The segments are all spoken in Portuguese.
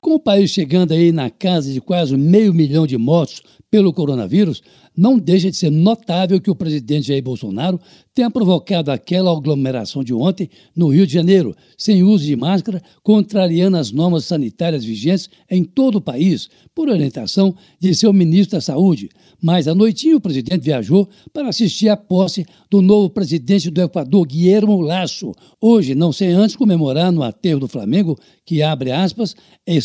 Com o país chegando aí na casa de quase meio milhão de mortos pelo coronavírus, não deixa de ser notável que o presidente Jair Bolsonaro tenha provocado aquela aglomeração de ontem no Rio de Janeiro, sem uso de máscara, contrariando as normas sanitárias vigentes em todo o país, por orientação de seu ministro da Saúde. Mas à noitinha o presidente viajou para assistir à posse do novo presidente do Equador, Guilherme Lasso. Hoje, não sem antes comemorar no aterro do Flamengo, que abre aspas,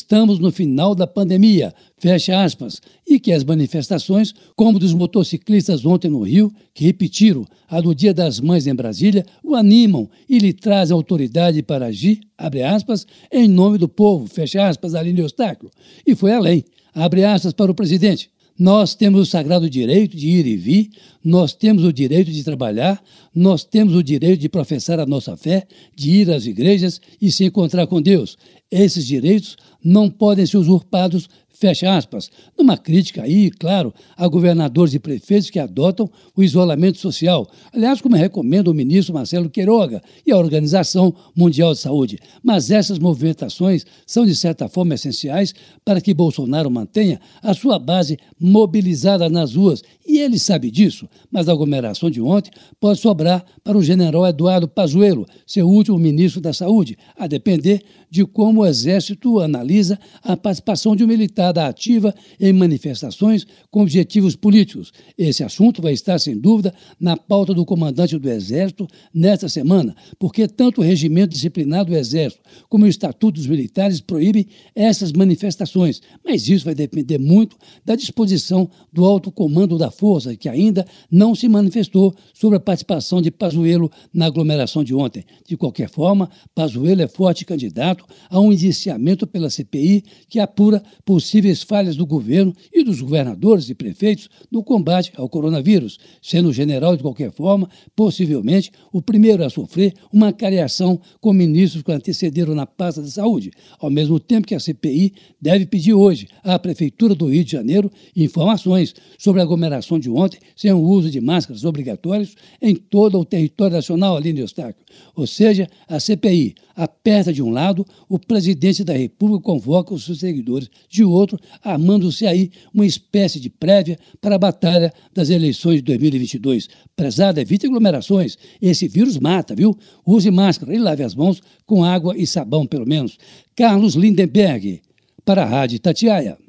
estamos no final da pandemia, fecha aspas, e que as manifestações, como dos motociclistas ontem no Rio, que repetiram a do Dia das Mães em Brasília, o animam e lhe trazem autoridade para agir, abre aspas, em nome do povo, fecha aspas, Aline Eustáquio. E foi além, abre aspas para o presidente. Nós temos o sagrado direito de ir e vir, nós temos o direito de trabalhar, nós temos o direito de professar a nossa fé, de ir às igrejas e se encontrar com Deus. Esses direitos não podem ser usurpados fecha aspas, numa crítica aí, claro, a governadores e prefeitos que adotam o isolamento social, aliás, como recomenda o ministro Marcelo Queiroga e a Organização Mundial de Saúde. Mas essas movimentações são, de certa forma, essenciais para que Bolsonaro mantenha a sua base mobilizada nas ruas, e ele sabe disso, mas a aglomeração de ontem pode sobrar para o general Eduardo Pazuello, seu último ministro da Saúde, a depender de como o Exército analisa a participação de um militar ativa em manifestações com objetivos políticos. Esse assunto vai estar, sem dúvida, na pauta do comandante do Exército nesta semana, porque tanto o regimento disciplinar do Exército como o Estatuto dos Militares proíbem essas manifestações. Mas isso vai depender muito da disposição do alto comando da Força, que ainda não se manifestou sobre a participação de Pazuello na aglomeração de ontem. De qualquer forma, Pazuello é forte candidato a um indiciamento pela CPI que apura possível possíveis falhas do governo e dos governadores e prefeitos no combate ao coronavírus, sendo o general, de qualquer forma, possivelmente o primeiro a sofrer uma cariação com ministros que antecederam na pasta da saúde, ao mesmo tempo que a CPI deve pedir hoje à Prefeitura do Rio de Janeiro informações sobre a aglomeração de ontem sem o uso de máscaras obrigatórias em todo o território nacional, Aline Eustáquio. Ou seja, a CPI aperta de um lado, o presidente da República convoca os seus seguidores de outro outro, armando-se aí uma espécie de prévia para a batalha das eleições de 2022. Prezada, evite aglomerações. Esse vírus mata, viu? Use máscara e lave as mãos com água e sabão, pelo menos. Carlos Lindenberg, para a Rádio Tatiaia.